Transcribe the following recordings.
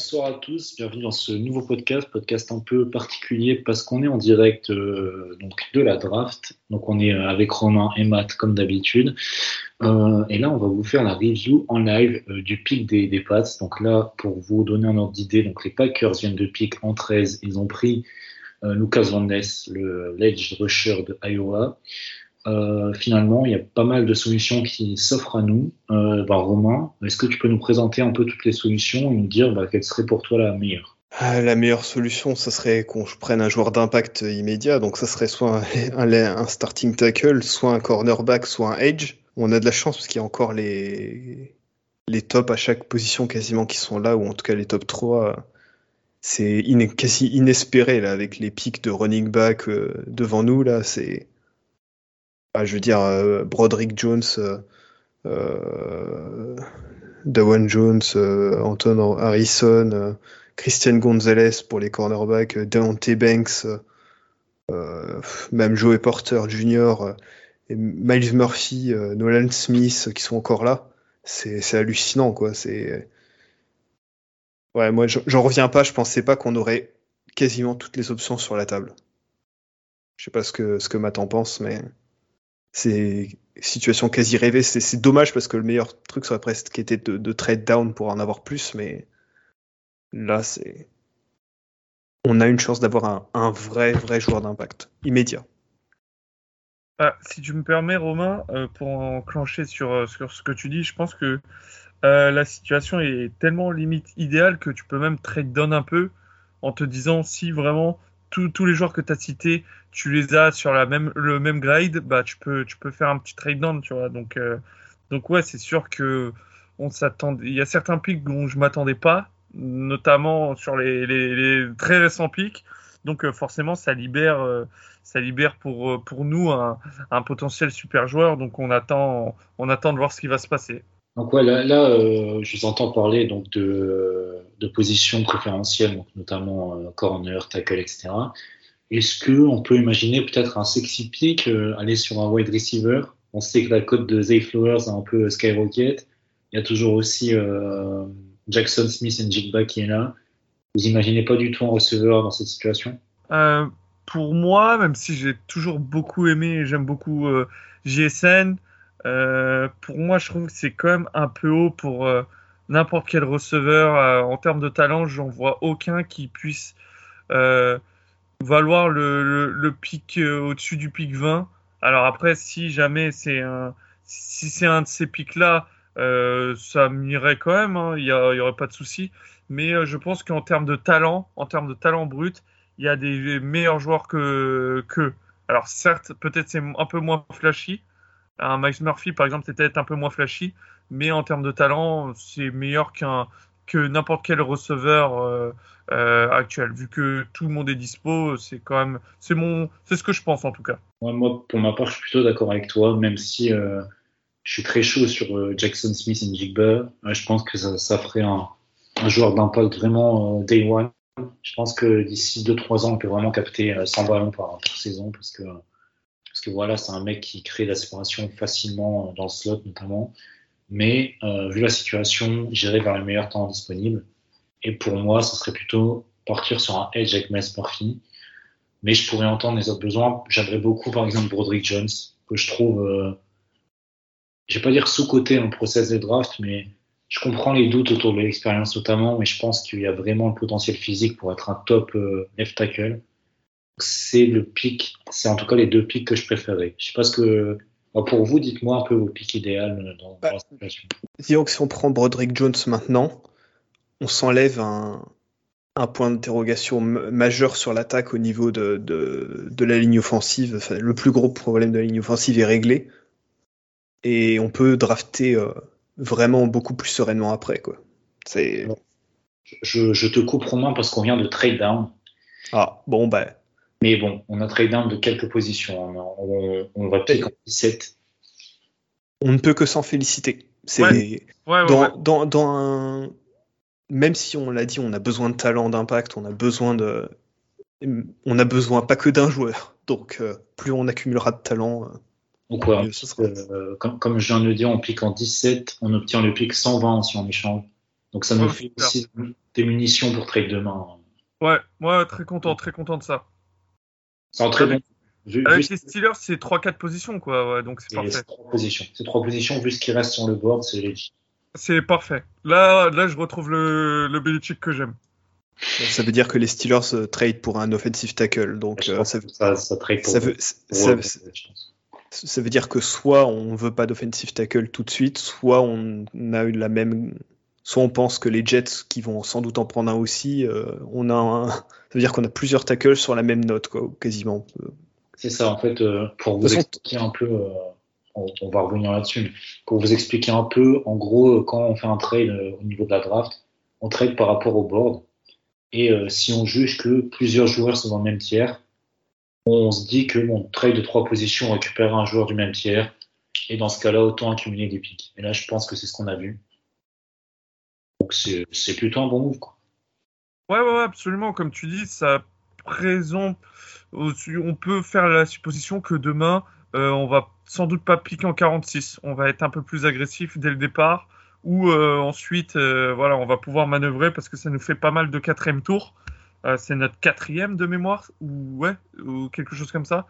Bonsoir à tous, bienvenue dans ce nouveau podcast, podcast un peu particulier parce qu'on est en direct euh, donc de la draft. Donc on est avec Romain et Matt comme d'habitude. Euh, et là on va vous faire la review en live euh, du pic des, des Pats. Donc là pour vous donner un ordre d'idée, donc les Packers viennent de pic en 13, ils ont pris euh, Lucas Van Ness, le l'edge rusher de Iowa. Euh, finalement, il y a pas mal de solutions qui s'offrent à nous. Euh, Romain, est-ce que tu peux nous présenter un peu toutes les solutions et nous dire bah, quelle serait pour toi la meilleure? Ah, La meilleure solution, ça serait qu'on prenne un joueur d'impact immédiat. Donc, ça serait soit un, starting tackle, soit un cornerback, soit un edge. On a de la chance parce qu'il y a encore les, les tops à chaque position quasiment qui sont là, ou en tout cas les top 3. C'est quasi inespéré là, avec les pics de running back euh, devant nous. Là, c'est. Ah, je veux dire, euh, Broderick Jones, euh, euh, Dawan Jones, Anton Harrison. Christian Gonzalez pour les cornerbacks, Deontay Banks, même Joey Porter Jr., Miles Murphy, euh, Nolan Smith qui sont encore là. C'est hallucinant, quoi. C'est ouais, moi j'en reviens pas. Je pensais pas qu'on aurait quasiment toutes les options sur la table. Je sais pas ce que ce que Matt en pense, mais c'est situation quasi rêvée. C'est dommage parce que le meilleur truc serait presque été de, de trade down pour en avoir plus, mais Là, c'est. On a une chance d'avoir un, vrai, vrai joueur d'impact immédiat. Ah, si tu me permets, Romain, euh, pour enclencher sur, euh, sur ce que tu dis, je pense que euh, la situation est tellement limite idéale que tu peux même trade down un peu en te disant si vraiment tous les joueurs que tu as cités, tu les as sur le même grade, bah, tu, peux, faire un petit trade down, euh, donc ouais, c'est sûr que on. Il y a certains pics dont je m'attendais pas, notamment sur les, très récents pics. Donc euh, forcément, ça libère, euh, ça libère pour, nous un, potentiel super joueur. Donc on attend de voir ce qui va se passer. Donc là, euh, je vous entends parler donc de, positions préférentielles, notamment euh, corner, tackle, etc. Est-ce que on peut imaginer peut-être un sexy pick, euh, aller sur un wide receiver? On sait que la cote de Zay Flowers a un peu skyrocket. Il y a toujours aussi euh, Jackson Smith et Jigba qui est là. Vous imaginez pas du tout un receveur dans cette situation? Euh, pour moi, même si j'ai toujours beaucoup aimé, j'aime beaucoup euh, JSN, euh, pour moi, je trouve que c'est quand même un peu haut pour euh, n'importe quel receveur. Euh, en termes de talent, j'en vois aucun qui puisse valoir le, pic au-dessus du pic 20. Alors après, si jamais c'est un, si c'est un de ces pics-là, ça m'irait quand même, hein, il y, a- il y aurait pas de souci. Mais je pense qu'en termes de talent, en termes de talent brut, il y a des meilleurs joueurs que que. Alors certes, peut-être c'est un peu moins flashy. Un Miles Murphy, par exemple, c'est peut-être un peu moins flashy, mais en termes de talent, c'est meilleur qu'un que n'importe quel receveur euh, euh, actuel. Vu que tout le monde est dispo, c'est quand même, c'est mon, c'est ce que je pense en tout cas. Moi, pour ma part, je suis plutôt d'accord avec toi, même si euh, je suis très chaud sur Jackson Smith et Jigba. Je pense que ça, ferait un, joueur d'impact vraiment day one. Je pense que d'ici 2-3 ans, on peut vraiment capter euh, 100 ballons par, par saison parce que, parce que voilà, c'est un mec qui crée la séparation facilement euh, dans le slot notamment. Mais euh, vu la situation, j'irai vers le meilleur temps disponible. Et pour moi, ce serait plutôt partir sur un edge avec Miles Murphy. Mais je pourrais entendre les autres besoins. J'aimerais beaucoup, par exemple, Broderick Jones, que je trouve, euh, je vais pas dire sous-côté dans le process de draft, mais je comprends les doutes autour de l'expérience notamment, mais je pense qu'il y a vraiment le potentiel physique pour être un top euh, left tackle. C'est le pic, c'est en tout cas les deux pics que je préférais. Je sais pas ce que, bah, pour vous, dites-moi un peu vos pics idéal dans, dans la situation. Disons que si on prend Broderick Jones maintenant, on s'enlève un, un point d'interrogation majeur sur l'attaque au niveau de, de, de la ligne offensive. Enfin, le plus gros problème de la ligne offensive est réglé. et on peut drafter euh, vraiment beaucoup plus sereinement après. Quoi. C'est... Je, je te coupe Romain parce qu'on vient de trade down. Ah, bon, bah. Mais bon, on a trade down de quelques positions. On, on, on va piquer en 17. On ne peut que s'en féliciter. C'est Ouais. Ouais, ouais, dans, ouais. dans, dans un... Même si on l'a dit, on a besoin de talent d'impact, on a besoin de... On a besoin pas que d'un joueur. Donc, euh, plus on accumulera de talent, euh, Donc, ouais, mieux ce sera. euh, comme, comme je viens de le dire, on pique en 17, on obtient le pic 120 si on échange. Donc ça nous Ouais, fait aussi des munitions pour trade demain. Ouais, ouais, très content, très content de ça. C'est un très. Vu, vu Avec les Steelers, c'est 3-4 positions, quoi. Ouais, donc c'est parfait. ces trois positions. Ces trois positions, vu ce qui reste sur le board, c'est legit. C'est parfait. Là, là, je retrouve le, le Belichick que j'aime. Ça veut dire que les Steelers euh, trade pour un offensive tackle. Donc, euh, ça, ça, ça trade pour ça veut, ça, veut dire que soit on veut pas d'offensive tackle tout de suite, soit on a eu la même. Soit on pense que les Jets, qui vont sans doute en prendre un aussi, euh, on a un. Ça veut dire qu'on a plusieurs tackles sur la même note, quoi, quasiment. C'est ça, en fait, euh, pour vous façon, expliquer un peu, euh, on, on va revenir là-dessus, mais pour vous expliquer un peu, en gros, euh, quand on fait un trade euh, au niveau de la draft, on trade par rapport au board. Et euh, si on juge que plusieurs joueurs sont dans le même tiers, on se dit que bon, trade de trois positions, on récupère un joueur du même tiers. Et dans ce cas-là, autant accumuler des pics. Et là, je pense que c'est ce qu'on a vu. Donc c'est plutôt un bon move. Quoi. Ouais, ouais, absolument. Comme tu dis, ça présente. On peut faire la supposition que demain, euh, on va sans doute pas piquer en 46. On va être un peu plus agressif dès le départ. Ou euh, ensuite, euh, voilà, on va pouvoir manœuvrer parce que ça nous fait pas mal de quatrième tour. Euh, c'est notre quatrième de mémoire, ou ou quelque chose comme ça.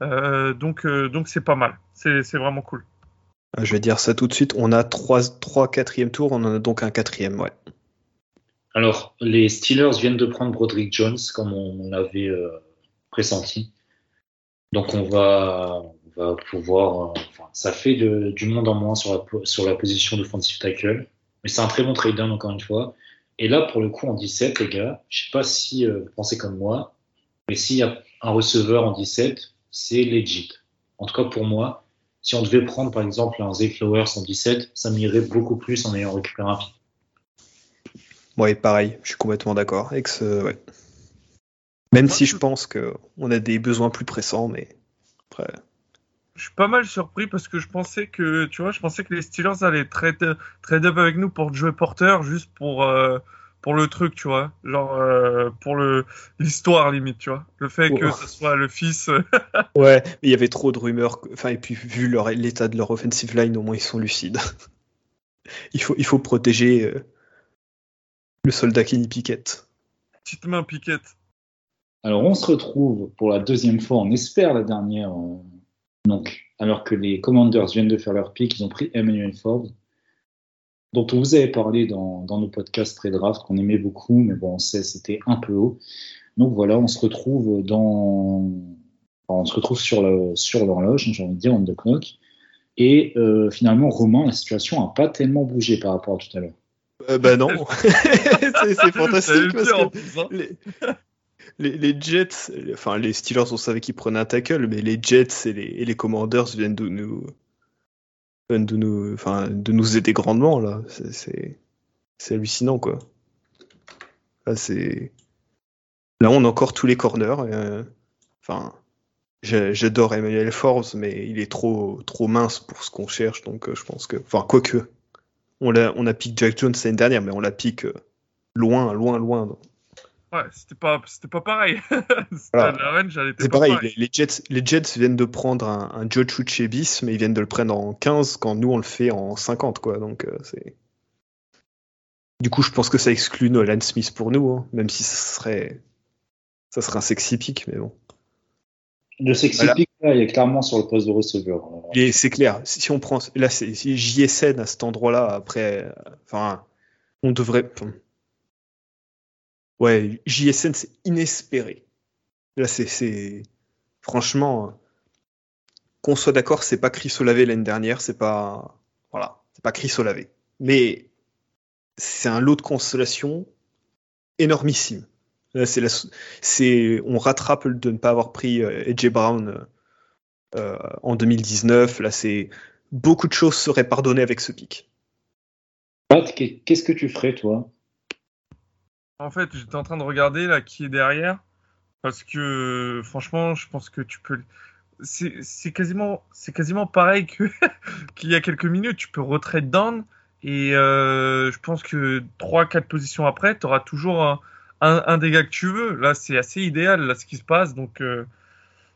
Donc, donc c'est pas mal. C'est c'est vraiment cool. Je vais dire ça tout de suite. On a trois, trois quatrième tours, on en a donc un quatrième, ouais. Alors, les Steelers viennent de prendre Broderick Jones, comme on l'avait euh, pressenti. Donc, on va, pouvoir. euh, ça fait du monde en moins sur la, sur la position d'offensive tackle. Mais c'est un très bon trade encore une fois. Et là, pour le coup, en 17, les gars, je sais pas si euh, vous pensez comme moi, mais s'il y a un receveur en 17, c'est legit. En tout cas, pour moi, si on devait prendre, par exemple, un Zay Flowers en 17, ça m'irait beaucoup plus en ayant récupéré un. Ouais, pareil, je suis complètement d'accord. ce- ouais. Même si je- pense qu'on a des besoins plus pressants, mais après. Je suis pas mal surpris parce que je pensais que, tu vois, je pensais que les Steelers allaient trade, trade up avec nous pour jouer Porter juste pour, euh, pour le truc, tu vois. Genre, euh, pour le, l'histoire limite, tu vois. Le fait que ce soit le fils. Ouais, mais il y avait trop de rumeurs. Enfin, et puis vu leur- l'état de leur offensive line, au moins ils sont lucides. il, faut, il faut protéger euh, le soldat Kenny Pickett. Petite main piquette. Alors, on se retrouve pour la deuxième fois, on espère la dernière. euh, donc, alors que les Commanders viennent de faire leur pick, ils ont pris Emmanuel Forbes, dont on vous avait parlé dans, dans nos podcasts pré-draft, qu'on aimait beaucoup, mais bon, on sait, c'était un peu haut. Donc voilà, on se retrouve dans. enfin, on se retrouve sur le- sur l'horloge, j'ai envie de dire, on the clock. Et euh, finalement, Romain, la situation n'a pas tellement bougé par rapport à tout à l'heure. Euh, bah non, c'est fantastique parce que plus, hein. les, les, les Jets, les- enfin les Steelers, on savait qu'ils prenaient un tackle, mais les Jets et les, et les Commanders viennent de nous, viennent de nous, enfin, de nous aider grandement là. C'est- hallucinant quoi. Là, c'est là on a encore tous les corners. euh, Enfin, j'adore Emmanuel Forbes, mais il est trop trop mince pour ce qu'on cherche, donc euh, je pense que, enfin, quoique, on l'a, on a piqué Jack Jones l'année dernière, mais on l'a piqué euh, loin, loin, loin. donc. Ouais, c'était pas, c'était pas pareil. Voilà. C'est pareil, les, les Jets, les Jets viennent de prendre un, un Joe Chuchebis, mais ils viennent de le prendre en 15 quand nous on le fait en 50, quoi. Donc euh, c'est. Du coup, je pense que ça exclut Nolan Smith pour nous, hein, même si ça serait, ça serait un sexy pick, mais bon. Le sexy Voilà. pick, là, il est clairement sur le poste de receveur. Et c'est clair, si on prend, là, c'est JSN à cet endroit-là, après, enfin, on devrait. ouais, JSN, c'est inespéré. Là, c'est, c'est, franchement, qu'on soit d'accord, c'est pas Chris Olave l'année dernière, c'est pas, voilà, c'est pas Chris Olave. Mais c'est un lot de consolation énormissime. Là, c'est la, c'est, on rattrape de ne pas avoir pris euh, AJ Brown. euh, euh, en 2019. Là, c'est beaucoup de choses seraient pardonnées avec ce pic. Pat, qu'est-ce que tu ferais, toi? En fait, j'étais en train de regarder là qui est derrière. Parce que franchement, je pense que tu peux. C'est quasiment, quasiment pareil qu'il y a quelques minutes. Tu peux retrait down et euh, je pense que 3-4 positions après, tu auras toujours un, un, dégât que tu veux. Là, c'est assez idéal là, ce qui se passe. Donc, euh,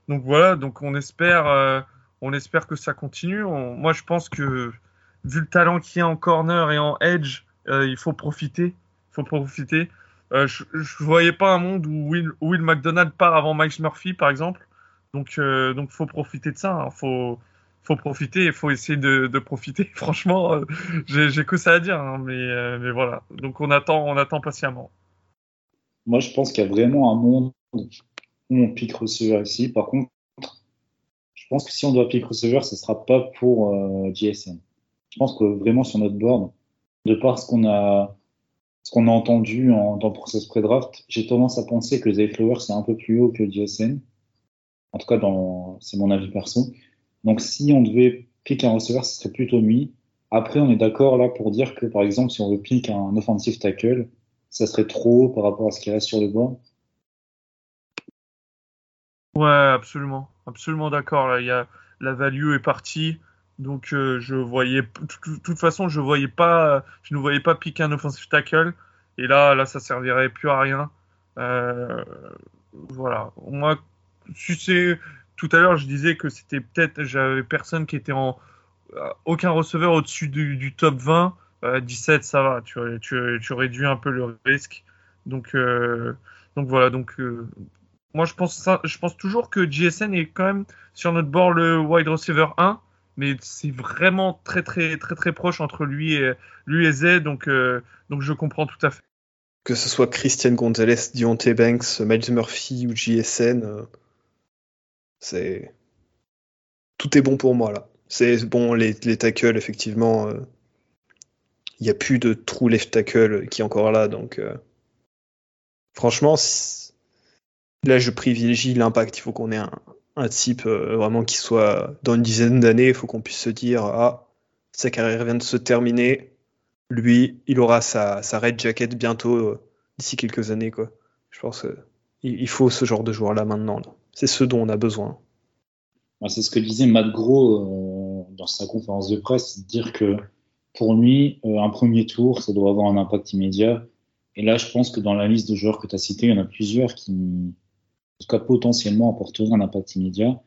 donc voilà, donc on espère, euh, on espère que ça continue. moi, je pense que vu le talent qu'il y a en corner et en edge, il faut profiter. Il faut profiter. Euh, je ne voyais pas un monde où Will, McDonald part avant Mike Murphy, par exemple. Donc, euh, donc faut profiter de ça. Hein. Faut, faut profiter il faut essayer de, profiter. Franchement, euh, j'ai que ça à dire, hein, mais, euh, mais voilà. Donc, on attend, on attend patiemment. Moi, je pense qu'il y a vraiment un monde où on pique receveur ici. Par contre, je pense que si on doit pick receveur, ce sera pas pour GSM. Je pense que vraiment sur notre board, de par ce qu'on a entendu en, dans le process pré-draft, j'ai tendance à penser que Zay Flowers c'est un peu plus haut que JSN. En tout cas, c'est mon avis perso. Donc, si on devait pick un receveur, ce serait plutôt lui. Après, on est d'accord là pour dire que, par exemple, si on veut pick un offensive tackle, ça serait trop par rapport à ce qui reste sur le banc. Ouais, absolument, absolument d'accord. la value est partie. Donc euh, je voyais, toute façon, je voyais pas, je ne voyais pas piquer un offensive tackle. Et là, là, ça servirait plus à rien. Euh, voilà. Moi, tout à l'heure, je disais que c'était peut-être, j'avais personne qui était en, euh, aucun receveur au-dessus du, top 20. 17, ça va. Tu, réduis un peu le risque. Donc, donc voilà. Donc moi, je pense, ça, je pense toujours que JSN est quand même sur notre bord le wide receiver 1 mais c'est vraiment très très très très proche entre lui et lui et Z, donc euh, donc je comprends tout à fait. Que ce soit Christian Gonzalez, Dionte Banks, Miles Murphy ou JSN, euh, c'est tout est bon pour moi là. C'est bon les, les tackles effectivement. Euh, il n'y a plus de trou left tackle qui est encore là, donc franchement, là je privilégie l'impact. Il faut qu'on ait un, type euh, vraiment qui soit dans une dizaine d'années, il faut qu'on puisse se dire ah sa carrière vient de se terminer, lui il aura sa, red jacket bientôt euh, d'ici quelques années quoi. Je pense qu'il il faut ce genre de joueur là maintenant. C'est ce dont on a besoin. C'est ce que disait Matt Gros euh, dans sa conférence de presse, dire que pour lui, un premier tour, ça doit avoir un impact immédiat. Et là, je pense que dans la liste de joueurs que tu as cités, il y en a plusieurs qui, en tout cas potentiellement apporterait un impact immédiat.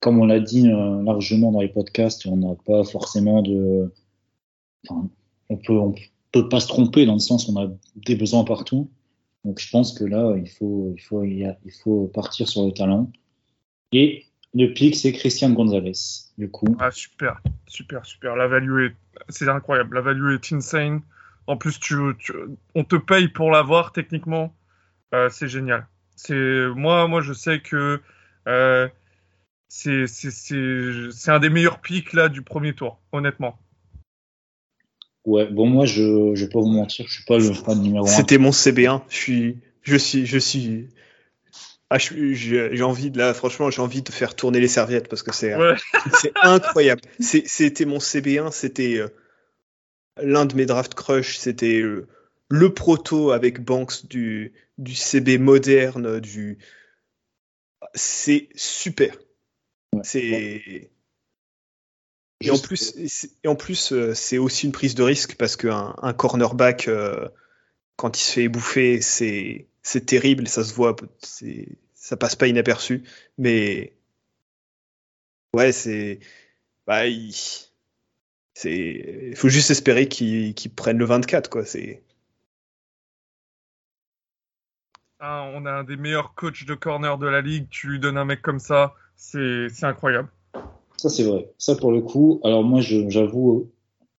Comme on l'a dit euh, largement dans les podcasts, on n'a pas forcément de. Enfin, on peut, on peut pas se tromper dans le sens on a des besoins partout. Donc je pense que là, il faut, il faut, il faut partir sur le talent. Et le pic, c'est Christian Gonzalez, du coup. Ah, super, super, super. La value est, c'est incroyable. La value est insane. En plus, tu, on te paye pour l'avoir techniquement. Euh, c'est génial. C'est moi, moi, je sais que euh, c'est un des meilleurs pics là du premier tour, honnêtement. Ouais, bon moi je je vais pas vous mentir, je suis pas le fan numéro 1. C'était mon CB1, je suis je suis je suis ah, j'ai envie de là, franchement, j'ai envie de faire tourner les serviettes parce que c'est ouais. incroyable. C'était mon CB1, c'était euh, l'un de mes draft crush, c'était euh, le proto avec Banks du, du CB moderne, du. C'est super. C'est. Et en plus, et en plus, euh, c'est aussi une prise de risque parce qu'un un cornerback, euh, quand il se fait bouffer, c'est c'est terrible, ça se voit, ça passe pas inaperçu. Mais ouais, c'est bah, il, faut juste espérer qu'il qu prenne le 24 quoi. C'est on a un des meilleurs coachs de corner de la ligue. Tu lui donnes un mec comme ça, c'est incroyable. Ça, c'est vrai. Ça, pour le coup, alors moi, j'avoue,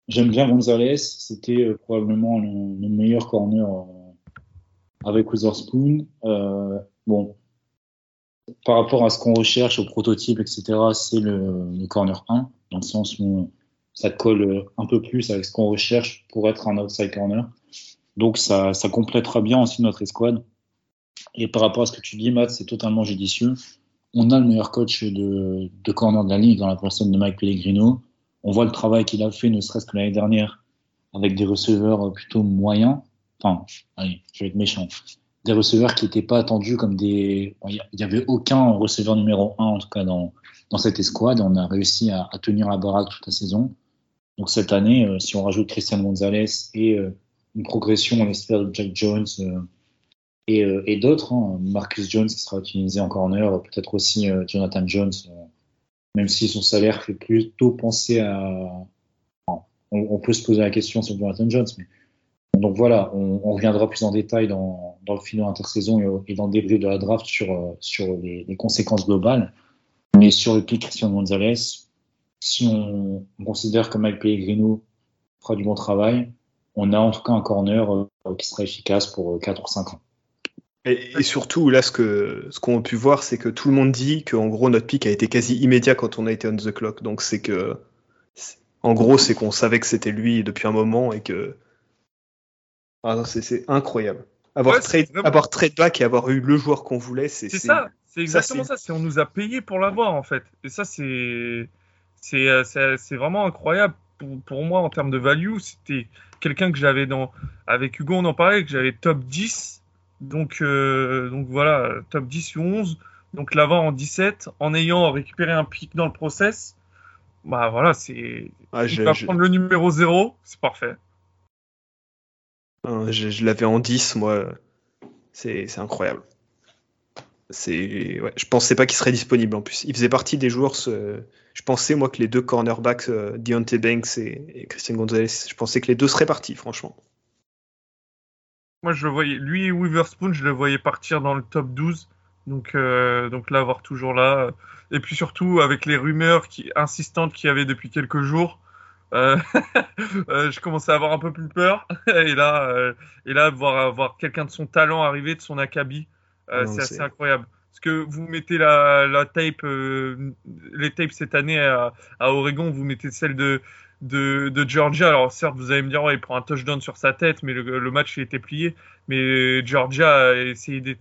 j'aime bien Gonzalez. C'était euh, probablement le, meilleur corner euh, avec Witherspoon. Euh, bon, par rapport à ce qu'on recherche, au prototype, etc., c'est le, corner 1, dans le sens où ça colle un peu plus avec ce qu'on recherche pour être un outside corner. Donc, ça, ça complétera bien aussi notre escouade. Et par rapport à ce que tu dis, Matt, c'est totalement judicieux. On a le meilleur coach de, de corner de la ligue dans la personne de Mike Pellegrino. On voit le travail qu'il a fait, ne serait-ce que l'année dernière, avec des receveurs plutôt moyens. Enfin, allez, je vais être méchant. Des receveurs qui n'étaient pas attendus comme des. Il n'y avait aucun receveur numéro un, en tout cas, dans, cette escouade. On a réussi à, tenir la baraque toute la saison. Donc cette année, euh, si on rajoute Christian Gonzalez et euh, une progression, on espère, de Jack Jones euh, et, et d'autres, hein, Marcus Jones qui sera utilisé en corner, peut-être aussi Jonathan Jones, même si son salaire fait plutôt penser à. on, on, peut se poser la question sur Jonathan Jones, mais donc voilà, on, on, reviendra plus en détail dans, le final intersaison et, et, dans le débrief de la draft sur, sur les, conséquences globales. Mais sur le pic Christian Gonzalez, si on, considère que Mike Pellegrino fera du bon travail, on a en tout cas un corner euh, qui sera efficace pour 4 euh, ou 5 ans. Et, surtout, là, ce qu'on ce qu'on a pu voir, c'est que tout le monde dit qu'en gros, notre pic a été quasi immédiat quand on a été on the clock. Donc, c'est que. En gros, c'est qu'on savait que c'était lui depuis un moment et que. Ah, c'est incroyable. Avoir, trade, avoir trade back et avoir eu le joueur qu'on voulait, c'est. C'est ça, c'est exactement ça. ça. On nous a payé pour l'avoir, en fait. Et ça, c'est. Euh, c'est vraiment incroyable pour, pour, moi en termes de value. C'était quelqu'un que j'avais dans. Avec Hugo, on en parlait, que j'avais top 10. Donc, euh, donc voilà, top 10 ou 11. Donc l'avant en 17, en ayant récupéré un pic dans le process. Bah voilà, c'est. Ah, je vais prendre le numéro 0, c'est parfait. Ah, je, je l'avais en 10, moi. C'est incroyable. C'est, ouais, je pensais pas qu'il serait disponible en plus. Il faisait partie des joueurs. Ce je pensais, moi, que les deux cornerbacks, euh, Deontay Banks et, Christian Gonzalez, je pensais que les deux seraient partis, franchement. Moi, je le voyais, lui et Witherspoon, je le voyais partir dans le top 12. Donc, euh, donc l'avoir toujours là. Et puis surtout, avec les rumeurs qui, insistantes qu'il y avait depuis quelques jours, euh, euh, je commençais à avoir un peu plus peur. et là, euh, et là voir, voir quelqu'un de son talent arriver, de son acabit, ah c'est assez incroyable. Parce que vous mettez la, la tape, les tapes cette année à, à, Oregon, vous mettez celle de, de, de, Georgia. Alors certes, vous allez me dire, ouais, il prend un touchdown sur sa tête, mais le, le match il était plié. Mais Georgia a essayé de,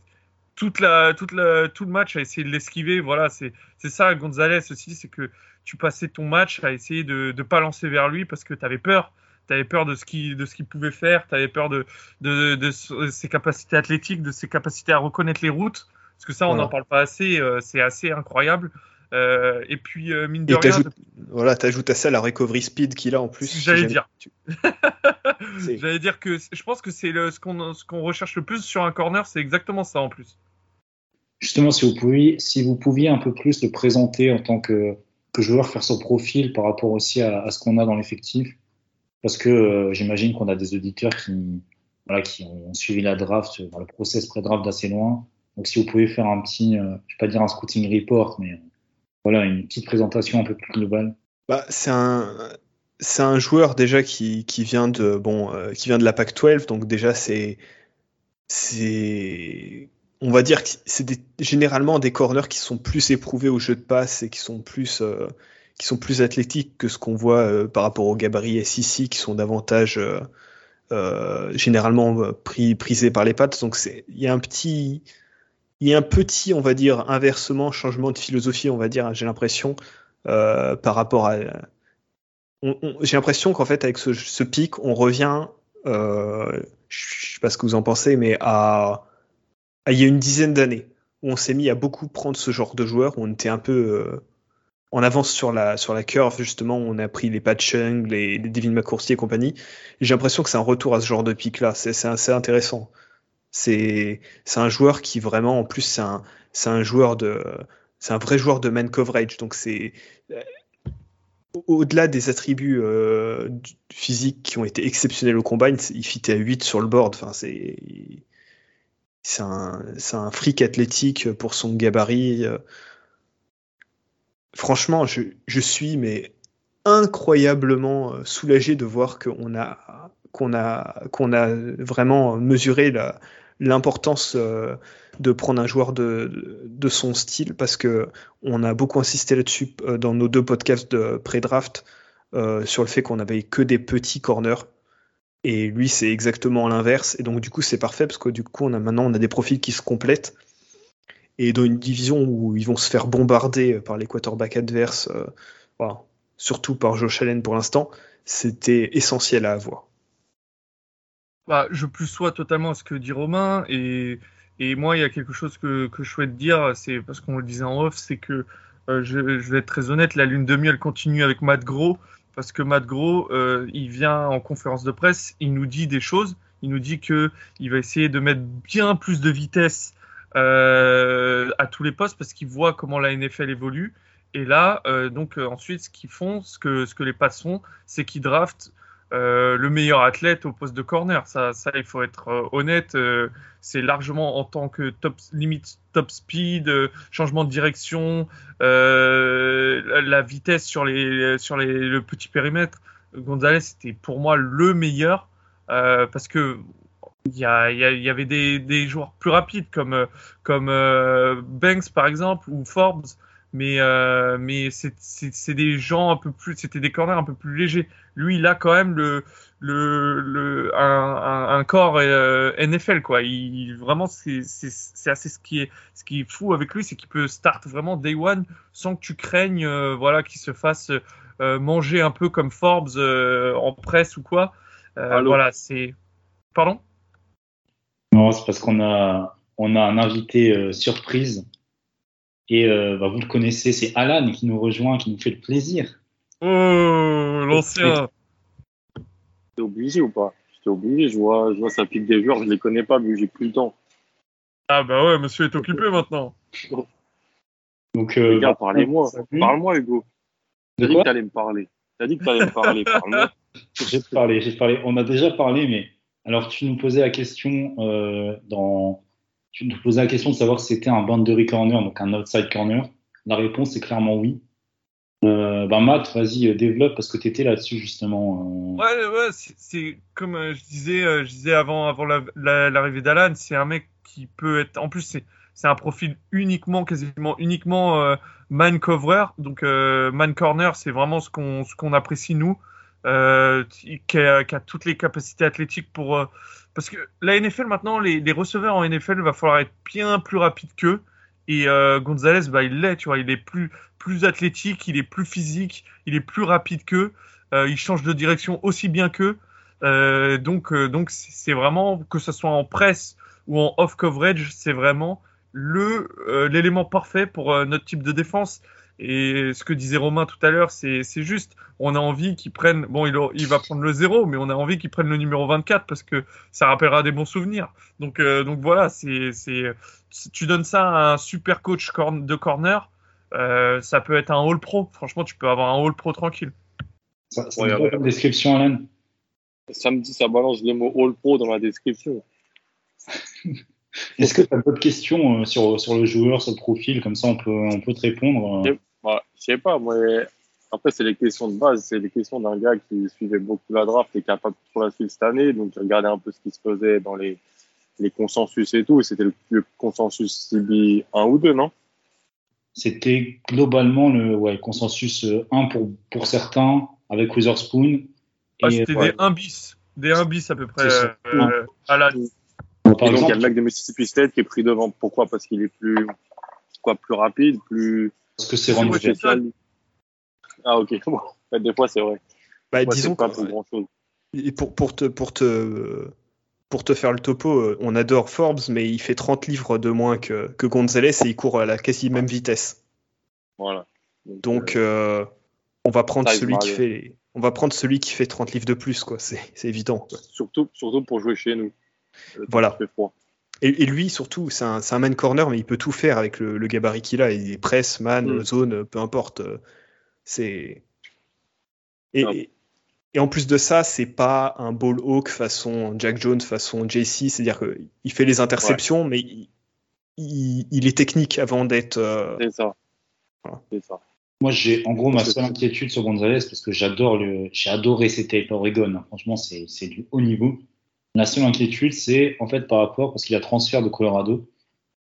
toute la, toute la, tout le match a essayé de l'esquiver. Voilà, c'est ça Gonzalez aussi, c'est que tu passais ton match à essayer de ne pas lancer vers lui parce que tu avais peur. Tu avais peur de ce qu'il pouvait faire, tu avais peur de, de, de, ses capacités athlétiques, de ses capacités à reconnaître les routes. Parce que ça, on n'en parle pas assez. Euh, c'est assez incroyable. Euh, et puis, euh, mine de rien. Voilà, t'ajoutes à ça la recovery speed qu'il a en plus. J'allais dire. J'allais dire que je pense que c'est ce qu'on ce qu'on recherche le plus sur un corner, c'est exactement ça en plus. Justement, si vous pouviez, si vous pouviez un peu plus le présenter en tant que, que joueur, faire son profil par rapport aussi à, à ce qu'on a dans l'effectif, parce que j'imagine qu'on a des auditeurs qui, voilà, qui ont suivi la draft, le process pré-draft d'assez loin. Donc si vous pouvez faire un petit, euh, je vais pas dire un scouting report, mais voilà, une petite présentation un peu plus globale. Bah, c'est un, c'est un joueur déjà qui, qui vient de bon, euh, qui vient de la Pac-12, donc déjà c'est, on va dire que c'est généralement des corners qui sont plus éprouvés au jeu de passe et qui sont plus, euh, qui sont plus athlétiques que ce qu'on voit euh, par rapport aux gabarits SEC qui sont davantage généralement pris, prisés par les pattes. Donc il y a un petit il y a un petit, on va dire, inversement, changement de philosophie, on va dire, j'ai l'impression, euh, par rapport à. J'ai l'impression qu'en fait, avec ce, pic, on revient, euh, je sais pas ce que vous en pensez, mais à, il y a une dizaine d'années, où on s'est mis à beaucoup prendre ce genre de joueurs, où on était un peu euh, en avance sur la, sur la curve, justement, on a pris les Pat Chung, les, les Devin McCourty et compagnie. J'ai l'impression que c'est un retour à ce genre de pic-là, c'est assez intéressant. C'est un joueur qui vraiment, en plus, c'est un, un joueur de, c'est un vrai joueur de man coverage. Donc c'est euh, au-delà des attributs euh, physiques qui ont été exceptionnels au combine, il fitait à 8 sur le board. Enfin, c'est un, un fric athlétique pour son gabarit. Franchement, je, je suis mais incroyablement soulagé de voir qu'on a qu'on a qu'on a vraiment mesuré la, l'importance euh, de prendre un joueur de, son style parce que on a beaucoup insisté là-dessus euh, dans nos deux podcasts de pré-draft euh, sur le fait qu'on avait que des petits corners. Et lui c'est exactement l'inverse. Et donc du coup c'est parfait parce que du coup on a maintenant on a des profils qui se complètent. Et dans une division où ils vont se faire bombarder par les quarterbacks adverses surtout par Josh Allen pour l'instant, c'était essentiel à avoir. Bah, je plus sois totalement à ce que dit Romain et, et moi il y a quelque chose que, que je souhaite dire, c'est parce qu'on le disait en off, c'est que euh, je, je, vais être très honnête, la lune de miel continue avec Matt Gros parce que Matt Gros euh, il vient en conférence de presse, il nous dit des choses, il nous dit que il va essayer de mettre bien plus de vitesse euh, à tous les postes parce qu'il voit comment la NFL évolue. Et là, euh, donc euh, ensuite, ce qu'ils font, ce que, ce que les Pats font, c'est qu'ils draftent euh, le meilleur athlète au poste de corner. Ça, il faut être euh, honnête. Euh, c'est largement en tant que top limite top speed, changement de direction, la, vitesse sur les sur le petit périmètre. Gonzalez c'était pour moi le meilleur parce que il y, avait des, des, joueurs plus rapides comme comme Banks par exemple ou Forbes mais euh, mais c'est des gens un peu plus c'était des corners un peu plus légers. Lui il a quand même le le, le un, un, un corps euh, NFL quoi. Il vraiment c'est assez ce qui est ce qui est fou avec lui c'est qu'il peut start vraiment day one sans que tu craignes euh, voilà qu'il se fasse euh, manger un peu comme Forbes en presse ou quoi. Voilà c'est pardon? Non c'est parce qu'on a on a un invité surprise et euh, bah, vous le connaissez, c'est Alan qui nous rejoint, qui nous fait le plaisir. Oh, l'ancien T'es obligé ou pas? J'étais obligé, je vois, je vois ça pique des joueurs, je les connais pas que j'ai plus le temps. Ah bah ouais, monsieur est occupé maintenant. Donc, euh, bah, parlez-moi. Parle-moi, Hugo. T'as dit que t'allais me parler. T'as dit que t'allais me parler. Parle-moi. J'ai parlé, j'ai parlé. On a déjà parlé, mais alors tu nous posais la question euh, dans tu nous posais la question de savoir si c'était un boundary corner, donc un outside corner. La réponse est clairement oui. Euh, bah Matt, vas-y, euh, développe parce que tu étais là-dessus justement. Euh... Ouais, ouais, c'est comme euh, je disais, euh, je disais avant, avant l'arrivée la, la, d'Alan, c'est un mec qui peut être. En plus, c'est un profil uniquement, quasiment uniquement man cover, donc man corner, c'est vraiment ce qu'on ce apprécie nous, qui, a, toutes les capacités athlétiques pour parce que la NFL maintenant, les, les receveurs en NFL, il va falloir être bien plus rapide qu'eux. Et euh, Gonzalez, bah, il l'est, tu vois, il est plus, plus athlétique, il est plus physique, il est plus rapide qu'eux. Euh, il change de direction aussi bien qu'eux. Euh, donc, euh, donc c'est vraiment que ce soit en presse ou en off coverage, c'est vraiment le euh, l'élément parfait pour euh, notre type de défense. Et ce que disait Romain tout à l'heure, c'est juste, on a envie qu'ils prennent, bon, il, il, va prendre le zéro, mais on a envie qu'ils prennent le numéro 24 parce que ça rappellera des bons souvenirs. Donc, euh, donc voilà, c'est, tu donnes ça à un super coach de corner, euh, ça peut être un All Pro. Franchement, tu peux avoir un All Pro tranquille. Ça, ça ouais, ouais. description, Alan Samedi, ça balance le mot All Pro dans la description. Est-ce que tu as d'autres questions euh, sur, sur le joueur, sur le profil Comme ça, on peut, on peut te répondre. Je bah, sais pas, moi. Après, c'est les questions de base. C'est les questions d'un gars qui suivait beaucoup la draft et qui n'a pas trop la suite cette année. Donc, j'ai regardé un peu ce qui se faisait dans les, les consensus et tout. Et c'était le, le, consensus CB 1 ou 2, non? C'était globalement le ouais, consensus 1 pour, pour certains, avec Witherspoon. Ah, c'était ouais. des 1 bis. Des 1 bis à peu près euh, à la par exemple, il y a le mec de Mississippi State qui est pris devant. Pourquoi? Parce qu'il est plus, quoi, plus rapide, plus. Parce que c'est vraiment spécial. Ah ok. Bon, des fois c'est vrai. Bah, Moi, disons pas pour grand chose. Et pour, pour te pour te pour te faire le topo, on adore Forbes, mais il fait 30 livres de moins que, que Gonzalez et il court à la quasi même vitesse. Voilà. Donc, Donc euh, on va prendre celui qui fait on va prendre celui qui fait 30 livres de plus quoi, c'est évident. Quoi. Surtout surtout pour jouer chez nous. Voilà. Et, et, lui, surtout, c'est un, un, man corner, mais il peut tout faire avec le, le gabarit qu'il a. Il est presse, man, mm. zone, peu importe. C'est. Et, et, et, en plus de ça, c'est pas un ball hawk façon Jack Jones, façon JC. C'est-à-dire qu'il fait les interceptions, ouais. mais il, il, il, est technique avant d'être. Euh... C'est ça. Voilà. C'est ça. Moi, j'ai en gros ma seule inquiétude sur Gonzalez parce que j'adore le, j'ai adoré ses tapes à Oregon. Franchement, c'est du haut niveau. La seule inquiétude, c'est en fait par rapport, parce qu'il a transfert de Colorado,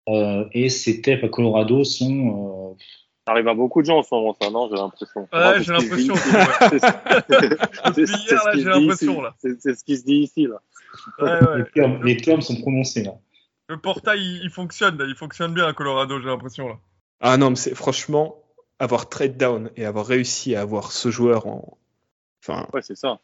euh, et ses tapes à Colorado sont. Euh... Ça arrive à beaucoup de gens en ce moment, ça, non J'ai l'impression. Ouais, j'ai l'impression. Depuis hier, là, j'ai l'impression, là. C'est ce qui se dit ici, là. Ouais, ouais. Les, termes, les, termes, sont prononcés, là. Le portail, il, il fonctionne, il fonctionne bien à Colorado, j'ai l'impression, là. Ah non, mais c'est franchement, avoir trade down et avoir réussi à avoir ce joueur en. Enfin, Ouais, c'est ça.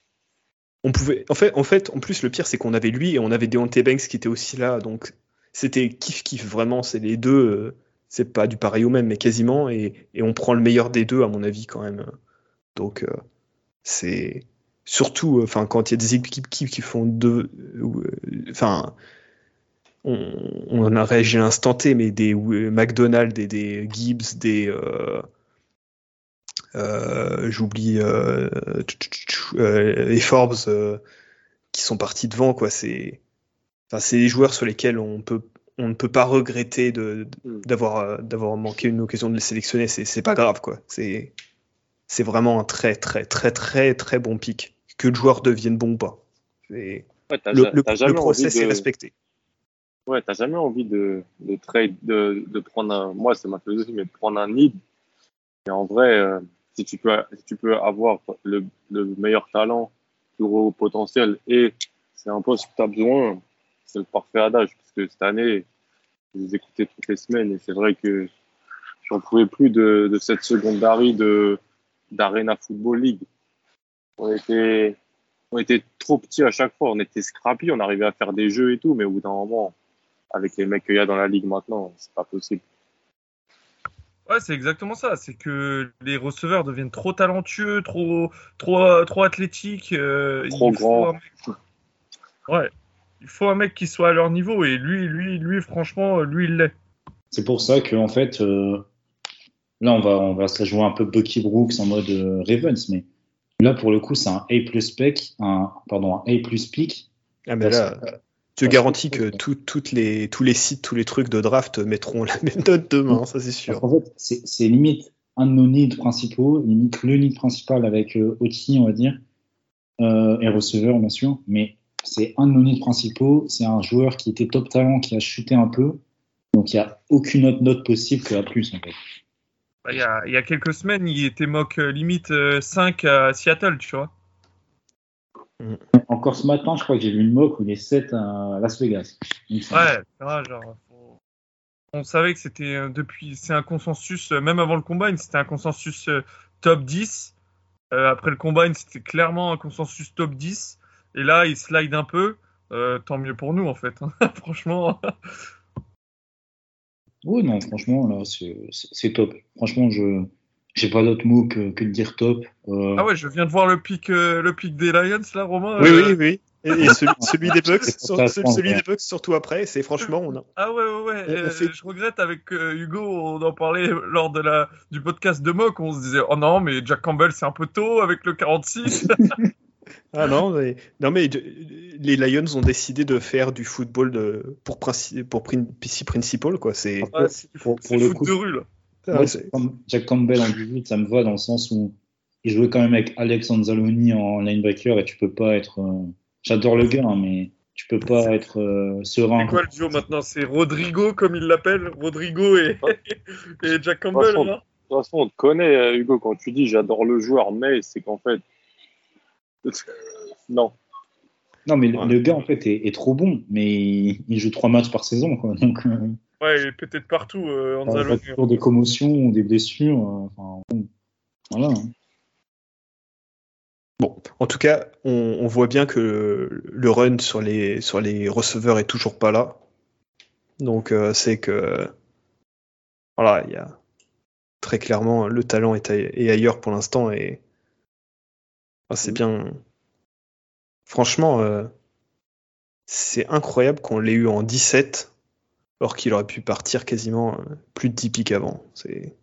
On pouvait. En fait, en fait, en plus, le pire, c'est qu'on avait lui et on avait Deontay Banks qui était aussi là. Donc, c'était kiff kiff vraiment. C'est les deux. euh, c'est pas du pareil au même, mais quasiment. Et, et on prend le meilleur des deux, à mon avis, quand même. Donc, euh, c'est surtout, euh, enfin, quand il y a des équipes qui, font deux, enfin, on, on a réagi à l'instant T, mais des McDonald's, des, des Gibbs, des, euh, j'oublie, euh, tch, tch, euh, et Forbes euh, qui sont partis devant, quoi. C'est, enfin, c'est des joueurs sur lesquels on peut, on ne peut pas regretter de, Mm. d'avoir, euh, d'avoir manqué une occasion de les sélectionner. C'est, c'est pas grave, quoi. C'est, c'est vraiment un très, très, très, très, très bon pic. Que le joueur devienne bon ou pas. Ouais, le, le, le process envie est de... respecté. Ouais, t'as jamais envie de, de trade, de, de prendre un, moi c'est ma philosophie, mais de prendre un need. Et en vrai, euh, si tu peux, si tu peux avoir le, le meilleur talent, le gros potentiel, et c'est un poste que tu as besoin, c'est le parfait adage. Parce que cette année, je les écoutais toutes les semaines et c'est vrai que j'en pouvais plus de, cette secondary d'Arena Football League. On était, on était trop petits à chaque fois, on était scrappy, on arrivait à faire des jeux et tout, mais au bout d'un moment, avec les mecs qu'il y a dans la ligue maintenant, c'est pas possible. Ouais, c'est exactement ça. C'est que les receveurs deviennent trop talentueux, trop, trop, trop athlétiques. euh, Trop il faut grands. un mec- Ouais. Il faut un mec qui soit à leur niveau. Et lui, lui, lui, franchement, lui, il l'est. C'est pour ça que en fait, euh, là, on va, on va se jouer un peu Bucky Brooks en mode euh, Ravens, mais là, pour le coup, c'est un A plus spec, un, pardon, un A plus pick. Ah, mais là, que- parce garantis que- que tout- toutes les, tous les sites, tous les trucs de draft mettront la même note demain, ça c'est sûr. qu'en fait, c'est limite un de nos needs principaux, limite le need principal avec euh, Oti, on va dire, euh, et receveur, bien sûr, mais c'est un de nos needs principaux. C'est un joueur qui était top talent, qui a chuté un peu. Donc, il n'y a aucune autre note possible que A+, en fait. Bah, Il y, a, il y a quelques semaines, il était mock euh, limite euh, 5 à Seattle, tu vois. Encore ce matin, je crois que j'ai vu une mock où il est 7 à Las Vegas. semble. Ouais, c'est vrai, genre. faut- On savait que c'était euh, depuis. C'est un consensus, euh, même avant le combine, c'était un consensus euh, top 10. Euh, après le combine, c'était clairement un consensus top 10. Et là, il slide un peu. Euh, tant mieux pour nous, en fait. hein. Franchement. Oui, non, franchement, là, c'est top. Franchement, je j'ai pas d'autre mot que, que de dire top. Euh, Ah ouais, je viens de voir le pic, euh, le pic des Lions, là, Romain. Oui, euh, oui, oui. Et, et celui, celui des Bucks, sur- celui, franc, celui ouais. des Bucks surtout après, c'est franchement, on a, Ah ouais, ouais, ouais. Fait- Je regrette avec euh, Hugo, on en parlait lors de la, du podcast de Mock, on se disait, oh non, mais Jack Campbell, c'est un peu tôt avec le 46. Ah non, mais, non, mais les Lions ont décidé de faire du football de, pour, princi- pour Principal, quoi. C'est, Ouais, c'est Pour- pour c'est le foot coup- de rue, là. Moi, Jack Campbell en 18, ça me va dans le sens où il jouait quand même avec Alex Anzalone en linebacker et tu peux pas être. euh, J'adore le gars, hein, mais tu peux pas être euh, serein. C'est quoi le duo maintenant? C'est Rodrigo, comme il l'appelle? Rodrigo et, et Jack Campbell, De toute façon, on te connaît, euh, Hugo, quand tu dis j'adore le joueur, mais c'est qu'en fait. non. Non, mais le- Ouais. le gars en fait est, est trop bon, mais il, il joue trois matchs par saison, quoi. Donc, euh, Ouais, il est peut-être partout, euh, il y a Anzalone. toujours des commotions ou des blessures. euh, enfin, bon, voilà. hein. Bon, en tout cas, on, on voit bien que le run sur les, sur les receveurs est toujours pas là. Donc, euh, c'est que. Voilà, il y a. Très clairement, le talent est, aille- est ailleurs pour l'instant et. c'est bien. Franchement, euh, c'est incroyable qu'on l'ait eu en 17, alors qu'il aurait pu partir quasiment euh, plus de 10 pics avant. C'est.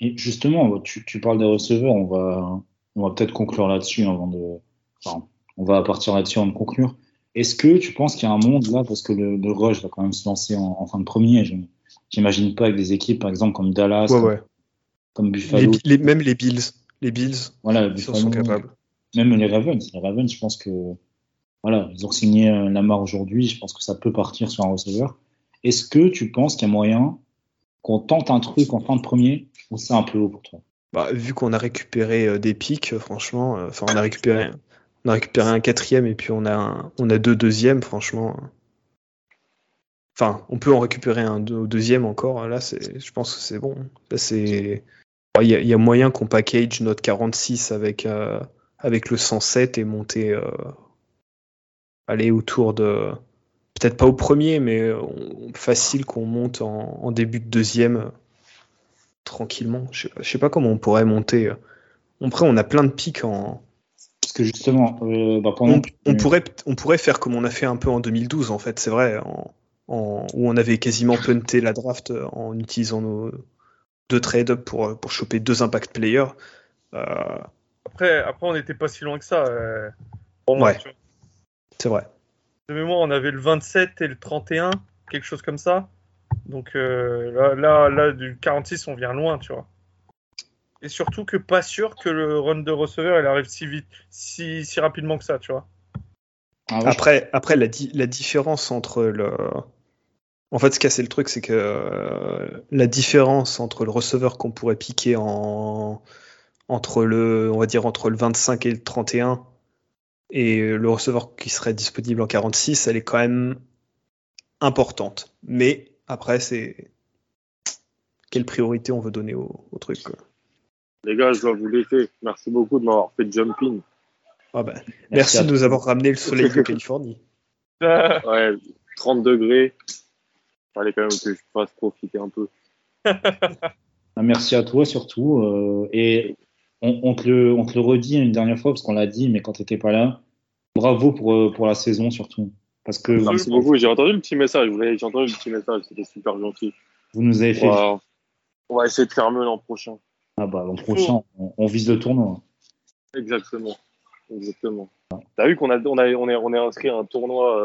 Et justement, tu, tu parles des receveurs, on va, on va peut-être conclure là-dessus avant de. Enfin, on va partir là-dessus avant de conclure. Est-ce que tu penses qu'il y a un monde là, parce que le, le rush va quand même se lancer en, en fin de premier, j'im- j'imagine pas avec des équipes par exemple comme Dallas, Ouais, comme, ouais. comme Les, Buffalo, les- même les Bills. Les Bills voilà, Buffalo, sont capables. même les Ravens. Les Ravens, je pense que voilà, ils ont signé euh, Lamar aujourd'hui, je pense que ça peut partir sur un receveur. Est-ce que tu penses qu'il y a moyen qu'on tente un truc en fin de premier ou c'est un peu haut pour toi? Bah, vu qu'on a récupéré euh, des pics, euh, franchement, euh, enfin on a récupéré, on a récupéré un quatrième et puis on a un- on a deux deuxièmes, franchement. Enfin, on peut en récupérer un deuxième encore. Là, c'est, je pense que c'est bon. C'est, il y, a, y a moyen qu'on package notre 46 avec euh, avec le 107 et monter, euh, aller autour de, peut-être pas au premier, mais on- facile qu'on monte en, en début de deuxième euh, tranquillement. Je, je sais pas comment on pourrait monter. Après, on a plein de pics en. Parce que justement, euh, bah, pendant On, pourrait, on pourrait faire comme on a fait un peu en 2012, en fait, c'est vrai, en, en- où on avait quasiment punté la draft en utilisant nos deux trade-up pour, pour choper deux impact players. Euh, Après, après on n'était pas si loin que ça. euh, pour moi, Ouais. tu vois. C'est vrai. De mémoire, on avait le 27 et le 31, quelque chose comme ça. Donc euh, là, là, là, du 46, on vient loin, tu vois. Et surtout que pas sûr que le run de receveur il arrive si vite, si, si rapidement que ça, tu vois. Ah Après, après la, di- la différence entre le. En fait, ce qu'a c'est le truc, c'est que euh, la différence entre le receveur qu'on pourrait piquer en entre le, on va dire entre le 25 et le 31 et le receveur qui serait disponible en 46, elle est quand même importante. Mais après, c'est quelle priorité on veut donner au, au truc. quoi. Les gars, je dois vous laisser. Merci beaucoup de m'avoir fait jump in. Ah bah, merci de nous avoir ramené le soleil de Californie. Ouais, 30 degrés. Fallait quand même que je fasse profiter un peu. Ah, Merci à toi surtout. euh, et on, on te le, on te le redit une dernière fois parce qu'on l'a dit, mais quand tu n'étais pas là, bravo pour, euh, pour la saison surtout. Parce que vous, Merci beaucoup. J'ai entendu le petit message. Vous J'ai entendu le petit message. C'était super gentil. vous nous avez fait. Wow. On va essayer de faire mieux l'an prochain. Ah bah, l'an prochain, on, on vise le tournoi. Exactement. Exactement. T'as vu qu'on a, on a, on est, on est inscrit à un tournoi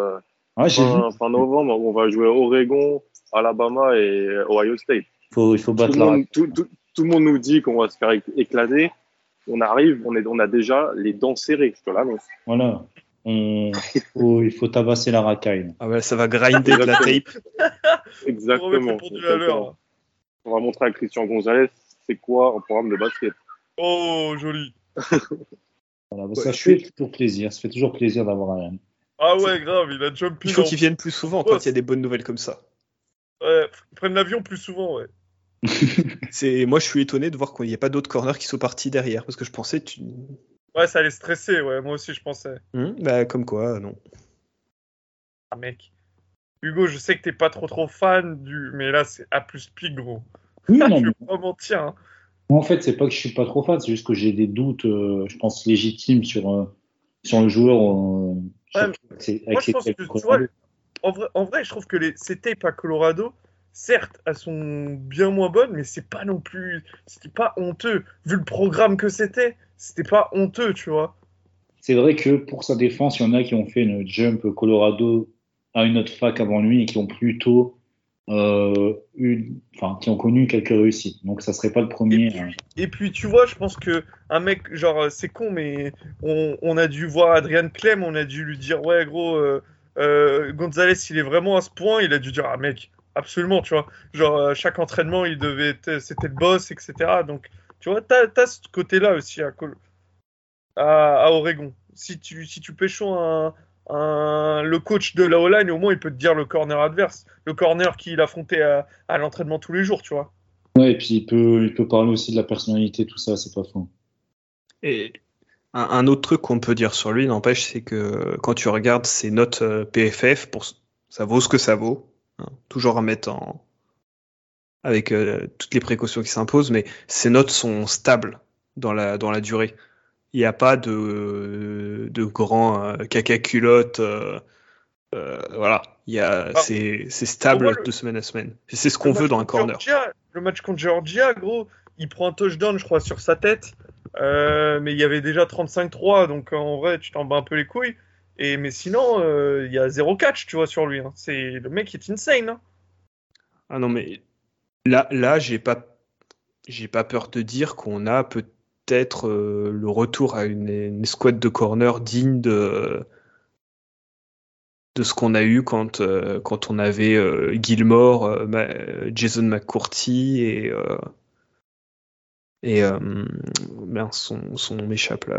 euh, vu. fin, fin novembre où on va jouer Oregon, Alabama et Ohio State. Il faut, il faut Tout battre le, la monde, tout, tout- tout le monde nous dit qu'on va se faire éc- éclater. On arrive, on, est, on a déjà les dents serrées, je te l'annonce. Voilà. On, il, faut, il faut tabasser la racaille. Ah ouais, ça va grinder de la tape. Exactement. On va montrer à Christian Gonzalez c'est quoi un programme de basket. Oh, joli. Voilà, bah, Ouais, ça fait toujours plaisir. Ça fait toujours plaisir d'avoir Ryan. Ah ouais, grave, il a jumpé. Il faut qu'ils viennent plus souvent quand il y a des bonnes nouvelles comme ça. Ouais, ils prennent l'avion plus souvent, ouais. C'est moi je suis étonné de voir qu'il n'y a pas d'autres corners qui sont partis derrière parce que je pensais tu Ouais, ça allait stresser, ouais, moi aussi je pensais. Hmm, bah comme quoi non. Ah mec. Hugo, je sais que t'es pas trop trop fan du. Mais là, c'est A plus pic, gros. Oui, non, je mais mentir. Hein. moi, en fait, c'est pas que je suis pas trop fan, c'est juste que j'ai des doutes, euh, je pense, légitimes sur, euh, sur le joueur. euh, Ouais, Moi, avec je pense que, tu vois, en vrai, en vrai, je trouve que les, ces tapes à Colorado, certes, elles sont bien moins bonnes, mais c'est pas non plus. C'était pas honteux. Vu le programme que c'était, c'était pas honteux, tu vois. C'est vrai que pour sa défense, il y en a qui ont fait une jump Colorado à une autre fac avant lui et qui ont plutôt euh, eu, enfin, qui ont connu quelques réussites. Donc, ça serait pas le Et premier. puis, hein. et puis, tu vois, je pense que un mec, genre, euh, c'est con, mais on, on a dû voir Adrian Clem, on a dû lui dire, ouais, gros, euh, euh, Gonzalez, il est vraiment à ce point, il a dû dire, ah, mec, absolument, tu vois. Genre, euh, chaque entraînement, il devait c'était le boss, etc. Donc, tu vois, t'as, t'as ce côté-là aussi à, Col- à, à Oregon. Si tu, si tu pécho un, un, le coach de la O-line, au moins, il peut te dire le corner adverse, le corner qu'il affrontait à, à l'entraînement tous les jours, tu vois. Ouais, et puis il peut, il peut parler aussi de la personnalité, tout ça, c'est pas faux. Et un, un autre truc qu'on peut dire sur lui, n'empêche, c'est que quand tu regardes ses notes euh, PFF, pour, ça vaut ce que ça vaut. Hein, toujours à mettre en avec euh, toutes les précautions qui s'imposent, mais ses notes sont stables dans la dans la durée. Il n'y a pas de de grands euh, caca culottes. euh, voilà, il y a Ah. c'est c'est stable Pour moi, le- de semaine à semaine. Et c'est ce qu'on veut dans un corner. Georgia, le match contre Georgia, gros, il prend un touchdown, je crois, sur sa tête. Mais il y avait déjà 35-3, donc en vrai, tu t'en bats un peu les couilles. Et, mais sinon, euh, il y a zéro catch, tu vois, sur lui. hein. C'est, le mec est insane. hein. Ah non, mais là, là, j'ai pas, j'ai pas peur de dire qu'on a peut-être euh, le retour à une, une escouade de corner digne de, de ce qu'on a eu quand, euh, quand on avait Gilmore, Jason McCourty et et son, son nom m'échappe là.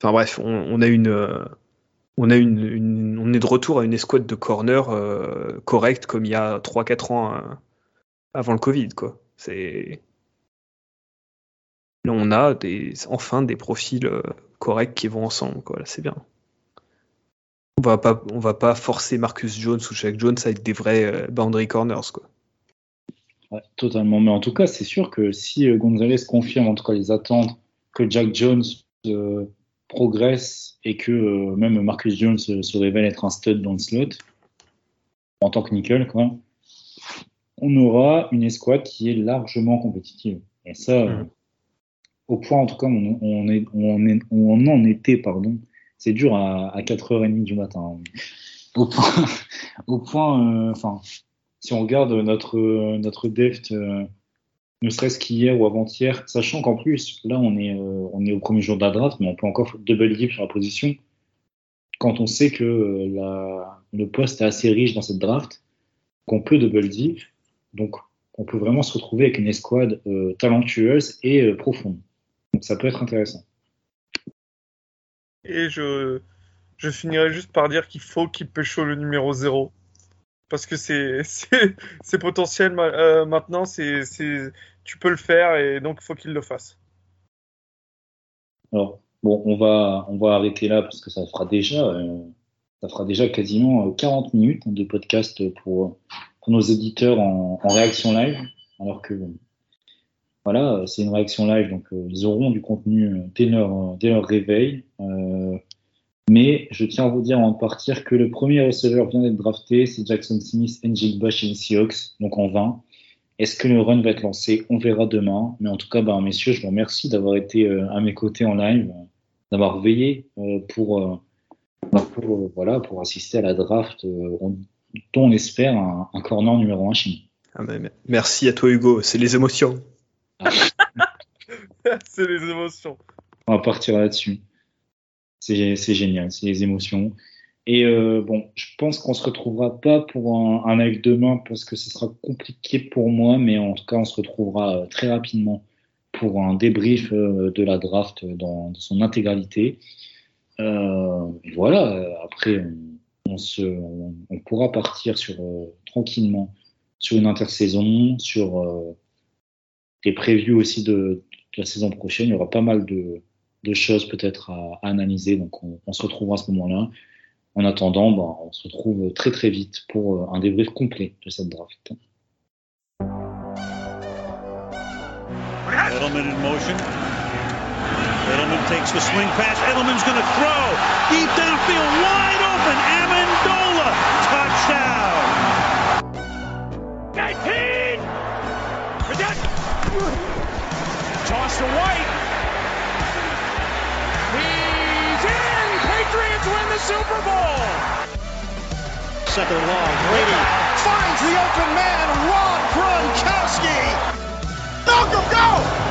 Enfin bref, on, a une euh, on, a une, on est de retour à une escouade de corner euh, correcte comme il y a 3-4 ans euh, avant le Covid. Quoi. On a enfin des profils euh, corrects qui vont ensemble. Quoi. C'est bien. On va pas, on va pas forcer Marcus Jones ou Shaq Jones à être des vrais boundary corners. Quoi. Totalement. Mais en tout cas, c'est sûr que si Gonzalez confirme en tout cas les attentes que Jack Jones progresse et que euh, même Marcus Jones euh, se révèle être un stud dans le slot, en tant que nickel, quoi, on aura une escouade qui est largement compétitive. Et ça, euh, Mhm. au point en tout cas, on, on, est, on, est, on en était, pardon, c'est dur à, à 4h30 du matin. Au point, au point euh, enfin, si on regarde notre, euh, notre deft, euh, ne serait-ce qu'hier ou avant-hier, sachant qu'en plus, là, on est, euh, on est au premier jour de la draft, mais on peut encore double dip sur la position. Quand on sait que euh, le poste est assez riche dans cette draft, qu'on peut double dip, donc on peut vraiment se retrouver avec une escouade euh, talentueuse et profonde. Donc ça peut être intéressant. Et je, finirai juste par dire qu'il faut qu'il pécho le numéro 0. Parce que c'est c'est potentiel euh, maintenant, c'est tu peux le faire et donc il faut qu'il le fasse. Alors, bon, on va, on va arrêter là parce que ça fera déjà, euh, ça fera déjà quasiment euh, 40 minutes de podcast pour, nos éditeurs en, réaction live. Alors que, voilà, euh, c'est une réaction live, donc euh, ils auront du contenu euh, dès leur, euh, dès leur réveil. Mais je tiens à vous dire avant de partir que le premier receveur vient d'être drafté, c'est Jackson Smith et Njigba chez les Seahawks, donc en 20. Est-ce que le run va être lancé? On verra demain. Mais en tout cas, bah, messieurs, je vous remercie d'avoir été euh, à mes côtés en live, euh, d'avoir veillé euh, pour, euh, pour, euh, voilà, pour assister à la draft euh, on- dont on espère un, un corner numéro 1 chez nous. Ah, mais- mais- merci à toi Hugo, c'est les émotions. c'est les émotions. On va partir là-dessus. C'est génial, c'est les émotions. Et euh, bon, je pense qu'on se retrouvera pas pour un, un live demain parce que ce sera compliqué pour moi, mais en tout cas, on se retrouvera euh, très rapidement pour un débrief euh, de la draft dans, son intégralité. Et voilà, après, on, se, on, pourra partir sur tranquillement sur une intersaison, sur des previews aussi de la saison prochaine. Il y aura pas mal de, de choses peut-être à, analyser, donc on, se retrouvera à ce moment-là. En attendant, bah, on se retrouve très très vite pour euh, un débrief complet de cette draft. Edelman in motion. Edelman takes the swing pass. Edelman's going to throw. Deep downfield, wide open. Amendola. Touchdown. 19! Protect! Toss to White. The Super Bowl! Second long. Brady Finds the open man, Rob Gronkowski! Malcolm, go!